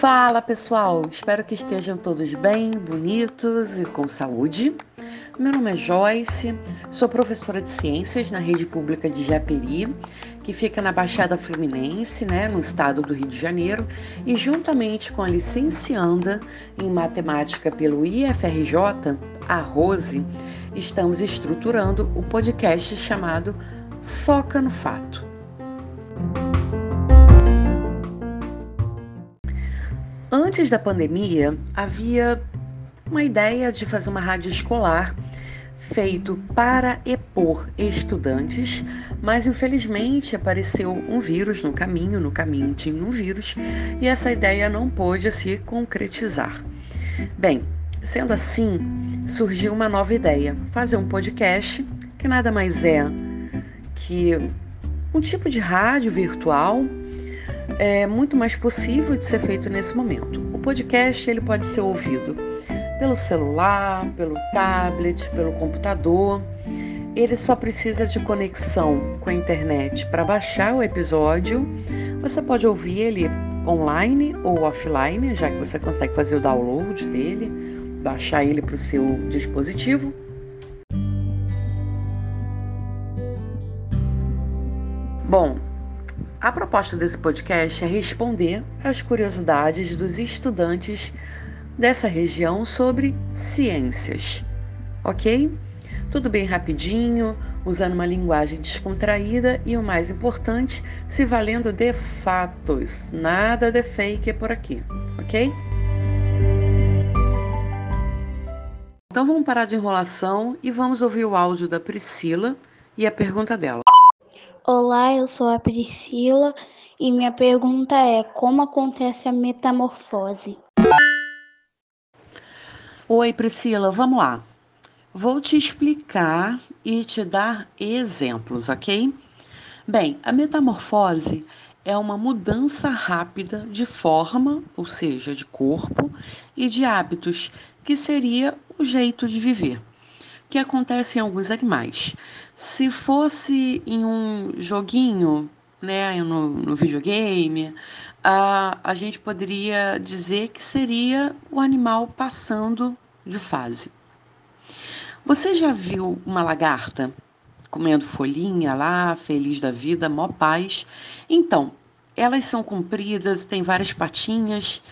Fala pessoal, espero que estejam todos bem, bonitos e com saúde. Meu nome é Joyce, sou professora de ciências na rede pública de Japeri, que fica na Baixada Fluminense, né, no estado do Rio de Janeiro, e juntamente com a licencianda em matemática pelo IFRJ, a Rose, estamos estruturando o podcast chamado Foca no Fato. Antes da pandemia, havia uma ideia de fazer uma rádio escolar feito para e por estudantes, mas infelizmente apareceu um vírus no caminho, no caminho tinha um vírus, e essa ideia não pôde se concretizar. Bem, sendo assim, surgiu uma nova ideia: fazer um podcast que nada mais é que um tipo de rádio virtual é muito mais possível de ser feito nesse momento. O podcast ele pode ser ouvido pelo celular, pelo tablet, pelo computador. Ele só precisa de conexão com a internet para baixar o episódio. Você pode ouvir ele online ou offline, já que você consegue fazer o download dele, baixar ele para o seu dispositivo. Bom, a proposta desse podcast é responder às curiosidades dos estudantes dessa região sobre ciências, ok? Tudo bem rapidinho, usando uma linguagem descontraída e o mais importante, se valendo de fatos, nada de fake por aqui, ok? Então vamos parar de enrolação e vamos ouvir o áudio da Priscila e a pergunta dela. Olá, eu sou a Priscila e minha pergunta é: como acontece a metamorfose? Oi, Priscila, vamos lá. Vou te explicar e te dar exemplos, ok? Bem, a metamorfose é uma mudança rápida de forma, ou seja, de corpo e de hábitos, que seria o jeito de viver que acontece em alguns animais. Se fosse em um joguinho, né, no, no videogame, a, a gente poderia dizer que seria o animal passando de fase. Você já viu uma lagarta comendo folhinha lá, feliz da vida, mó paz? Então, elas são compridas, têm várias patinhas,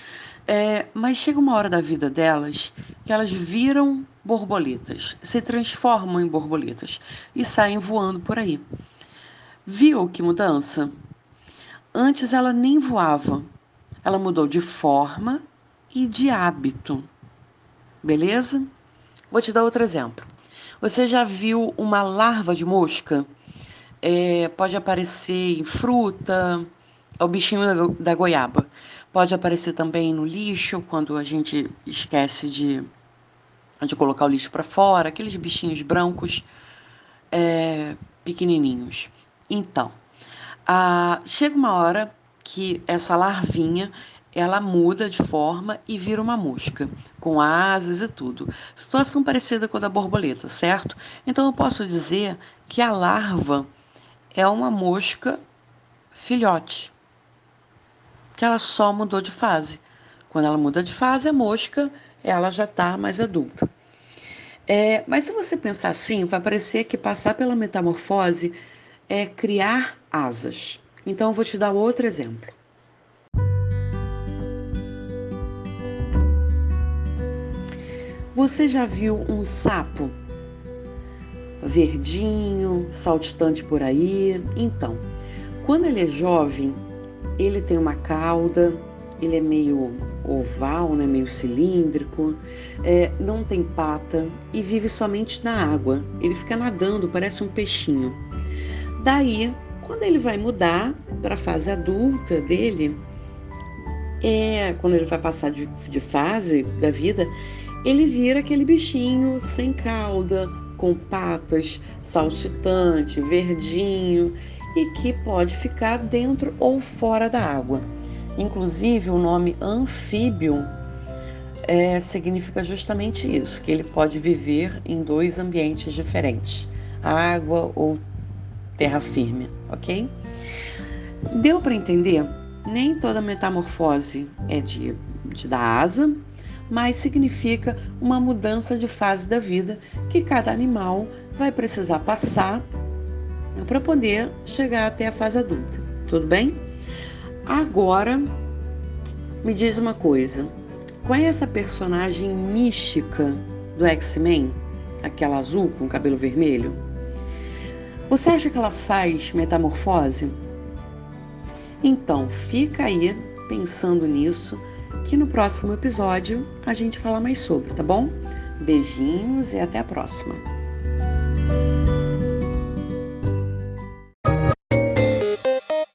é, mas chega uma hora da vida delas que elas viram borboletas, se transformam em borboletas e saem voando por aí. Viu que mudança? Antes ela nem voava, ela mudou de forma e de hábito. Beleza? Vou te dar outro exemplo. Você já viu uma larva de mosca? É, pode aparecer em fruta, é o bichinho da, da goiaba. Pode aparecer também no lixo, quando a gente esquece de, de colocar o lixo para fora, aqueles bichinhos brancos é, pequenininhos. Então, a, chega uma hora que essa larvinha ela muda de forma e vira uma mosca, com asas e tudo. Situação parecida com a da borboleta, certo? Então eu posso dizer que a larva é uma mosca filhote que ela só mudou de fase. Quando ela muda de fase, a mosca ela já está mais adulta. É, mas se você pensar assim, vai parecer que passar pela metamorfose é criar asas. Então, eu vou te dar outro exemplo. Você já viu um sapo verdinho, saltitante por aí? Então, quando ele é jovem, ele tem uma cauda, ele é meio oval, né, meio cilíndrico, é, não tem pata e vive somente na água. Ele fica nadando, parece um peixinho. Daí, quando ele vai mudar para a fase adulta dele, é quando ele vai passar de, de fase da vida, ele vira aquele bichinho sem cauda, com patas, saltitante, verdinho e que pode ficar dentro ou fora da água. Inclusive, o nome anfíbio é, significa justamente isso, que ele pode viver em dois ambientes diferentes, água ou terra firme, ok? Deu para entender? nem toda metamorfose é de, de dar asa, mas significa uma mudança de fase da vida que cada animal vai precisar passar para poder chegar até a fase adulta. Tudo bem? Agora, me diz uma coisa. Conhece a personagem mística do X-Men? Aquela azul com cabelo vermelho? Você acha que ela faz metamorfose? Então, fica aí pensando nisso, que no próximo episódio a gente fala mais sobre, tá bom? Beijinhos e até a próxima!